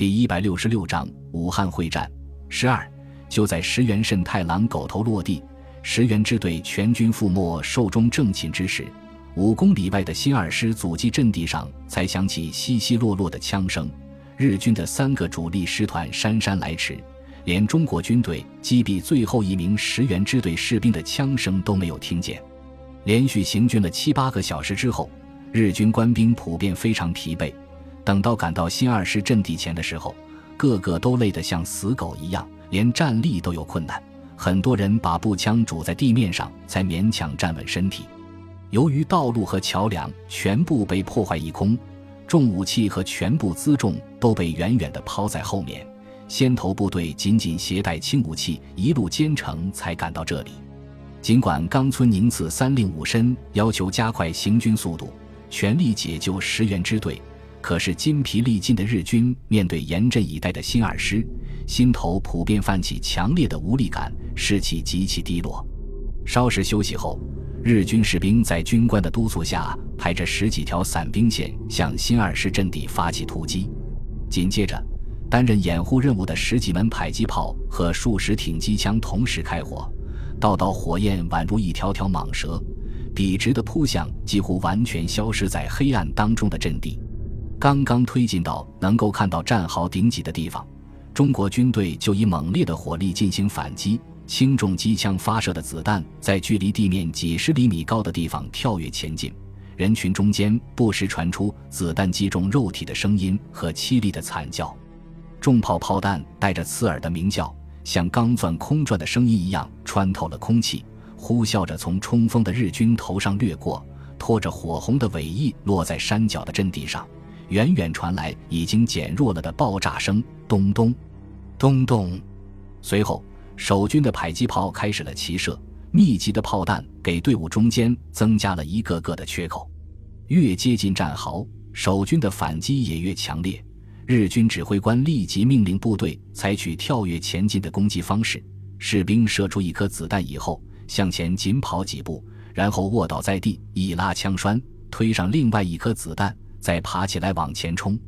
第一百六十六章武汉会战十二。就在石原慎太郎狗头落地，石原支队全军覆没、寿终正寝之时，五公里外的新二师阻击阵地上才响起稀稀落落的枪声。日军的三个主力师团姗姗来迟，连中国军队击毙最后一名石原支队士兵的枪声都没有听见。连续行军了七八个小时之后，日军官兵普遍非常疲惫。等到赶到新二师阵地前的时候，个个都累得像死狗一样，连站立都有困难。很多人把步枪拄在地面上，才勉强站稳身体。由于道路和桥梁全部被破坏一空，重武器和全部辎重都被远远地抛在后面。先头部队仅仅携带轻武器，一路兼程才赶到这里。尽管冈村宁次三令五申要求加快行军速度，全力解救石原支队。可是筋疲力尽的日军面对严阵以待的新二师，心头普遍泛起强烈的无力感，士气极其低落。稍事休息后，日军士兵在军官的督促下，排着十几条散兵线向新二师阵地发起突击。紧接着，担任掩护任务的十几门迫击炮和数十挺机枪同时开火，道道火焰宛如一条条蟒蛇，笔直地扑向几乎完全消失在黑暗当中的阵地。刚刚推进到能够看到战壕顶脊的地方，中国军队就以猛烈的火力进行反击。轻重机枪发射的子弹在距离地面几十厘米高的地方跳跃前进，人群中间不时传出子弹击中肉体的声音和凄厉的惨叫。重炮炮弹带着刺耳的鸣叫，像钢钻空转的声音一样穿透了空气，呼啸着从冲锋的日军头上掠过，拖着火红的尾翼落在山脚的阵地上。远远传来已经减弱了的爆炸声，咚咚，咚咚。随后，守军的迫击炮开始了齐射，密集的炮弹给队伍中间增加了一个个的缺口。越接近战壕，守军的反击也越强烈。日军指挥官立即命令部队采取跳跃前进的攻击方式。士兵射出一颗子弹以后，向前紧跑几步，然后卧倒在地，一拉枪栓，推上另外一颗子弹。再爬起来往前冲，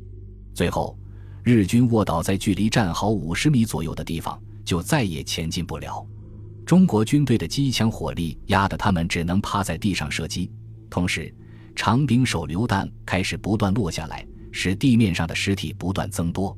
最后，日军卧倒在距离战壕五十米左右的地方，就再也前进不了。中国军队的机枪火力压得他们只能趴在地上射击，同时，长柄手榴弹开始不断落下来，使地面上的尸体不断增多。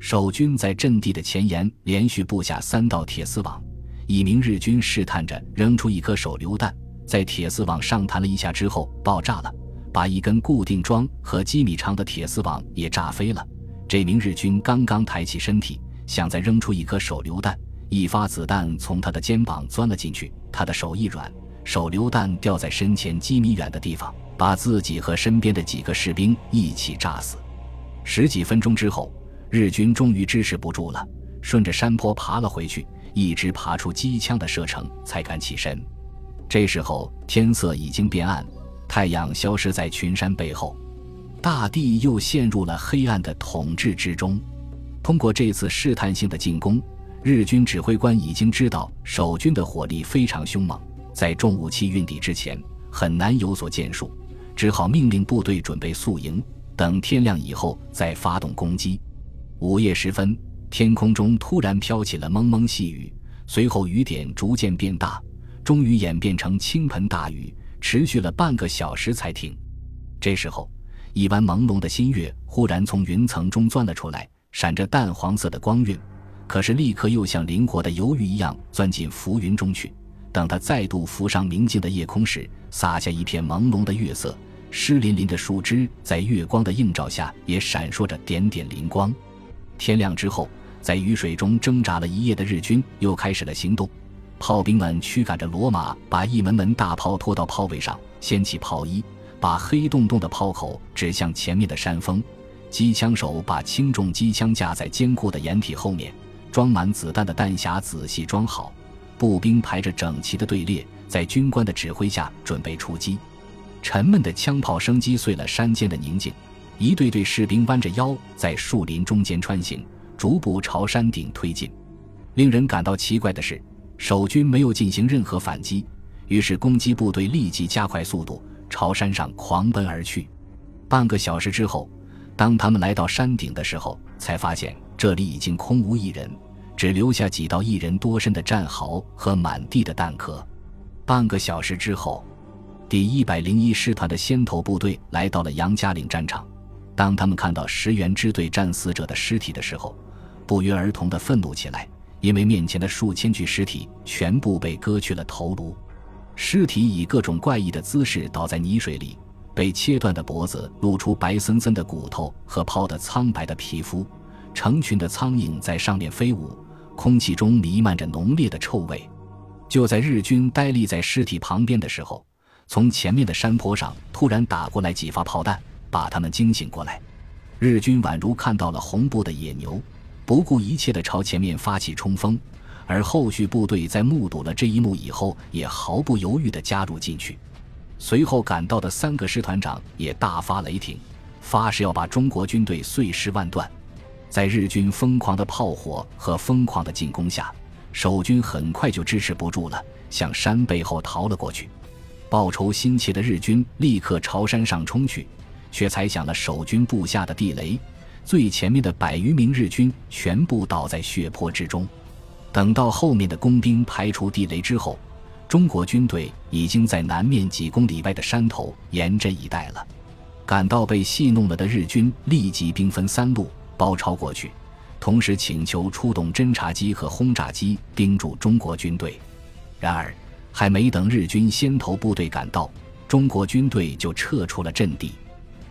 守军在阵地的前沿连续布下三道铁丝网，一名日军试探着扔出一颗手榴弹，在铁丝网上弹了一下之后爆炸了。把一根固定桩和几米长的铁丝网也炸飞了。这名日军刚刚抬起身体，想再扔出一颗手榴弹，一发子弹从他的肩膀钻了进去，他的手一软，手榴弹掉在身前几米远的地方，把自己和身边的几个士兵一起炸死。十几分钟之后，日军终于支持不住了，顺着山坡爬了回去，一直爬出机枪的射程才敢起身。这时候天色已经变暗。太阳消失在群山背后，大地又陷入了黑暗的统治之中。通过这次试探性的进攻，日军指挥官已经知道守军的火力非常凶猛，在重武器运抵之前很难有所建树，只好命令部队准备宿营，等天亮以后再发动攻击。午夜时分，天空中突然飘起了蒙蒙细雨，随后雨点逐渐变大，终于演变成倾盆大雨。持续了半个小时才停。这时候，一弯朦胧的新月忽然从云层中钻了出来，闪着淡黄色的光晕，可是立刻又像灵活的游鱼一样钻进浮云中去。等它再度浮上明净的夜空时，洒下一片朦胧的月色，湿淋淋的树枝在月光的映照下也闪烁着点点灵光。天亮之后，在雨水中挣扎了一夜的日军又开始了行动。炮兵们驱赶着骡马，把一门门大炮拖到炮位上，掀起炮衣，把黑洞洞的炮口指向前面的山峰。机枪手把轻重机枪架在坚固的掩体后面，装满子弹的弹匣仔细装好。步兵排着整齐的队列，在军官的指挥下准备出击。沉闷的枪炮声击碎了山间的宁静。一队队士兵弯着腰在树林中间穿行，逐步朝山顶推进。令人感到奇怪的是。守军没有进行任何反击，于是攻击部队立即加快速度，朝山上狂奔而去。半个小时之后，当他们来到山顶的时候，才发现这里已经空无一人，只留下几道一人多深的战壕和满地的弹壳。半个小时之后，第一百零一师团的先头部队来到了杨家岭战场。当他们看到石原支队战死者的尸体的时候，不约而同地愤怒起来，因为面前的数千具尸体全部被割去了头颅，尸体以各种怪异的姿势倒在泥水里，被切断的脖子露出白森森的骨头和泡得苍白的皮肤，成群的苍蝇在上面飞舞，空气中弥漫着浓烈的臭味。就在日军呆立在尸体旁边的时候，从前面的山坡上突然打过来几发炮弹。把他们惊醒过来，日军宛如看到了红布的野牛，不顾一切地朝前面发起冲锋，而后续部队在目睹了这一幕以后，也毫不犹豫地加入进去。随后赶到的三个师团长也大发雷霆，发誓要把中国军队碎尸万段。在日军疯狂的炮火和疯狂的进攻下，守军很快就支持不住了，向山背后逃了过去。报仇心切的日军立刻朝山上冲去。却踩响了守军布下的地雷，最前面的百余名日军全部倒在血泊之中。等到后面的工兵排除地雷之后，中国军队已经在南面几公里外的山头严阵以待了。感到被戏弄了的日军立即兵分三路包抄过去，同时请求出动侦察机和轰炸机盯住中国军队。然而，还没等日军先头部队赶到，中国军队就撤出了阵地。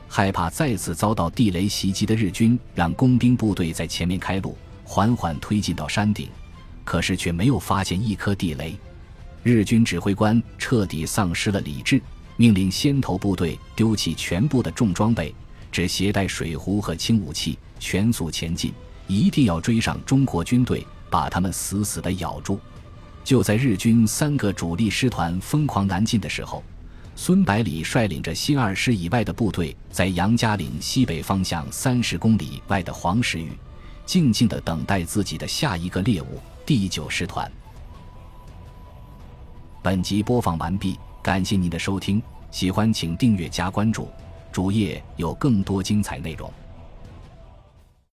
害怕再次遭到地雷袭击的日军，让工兵部队在前面开路，缓缓推进到山顶，可是却没有发现一颗地雷。日军指挥官彻底丧失了理智，命令先头部队丢弃全部的重装备，只携带水壶和轻武器，全速前进，一定要追上中国军队，把他们死死地咬住。就在日军三个主力师团疯狂南进的时候。孙百里率领着新二师以外的部队，在杨家岭西北方向三十公里外的黄石峪，静静的等待自己的下一个猎物——第九师团。本集播放完毕，感谢您的收听，喜欢请订阅加关注，主页有更多精彩内容。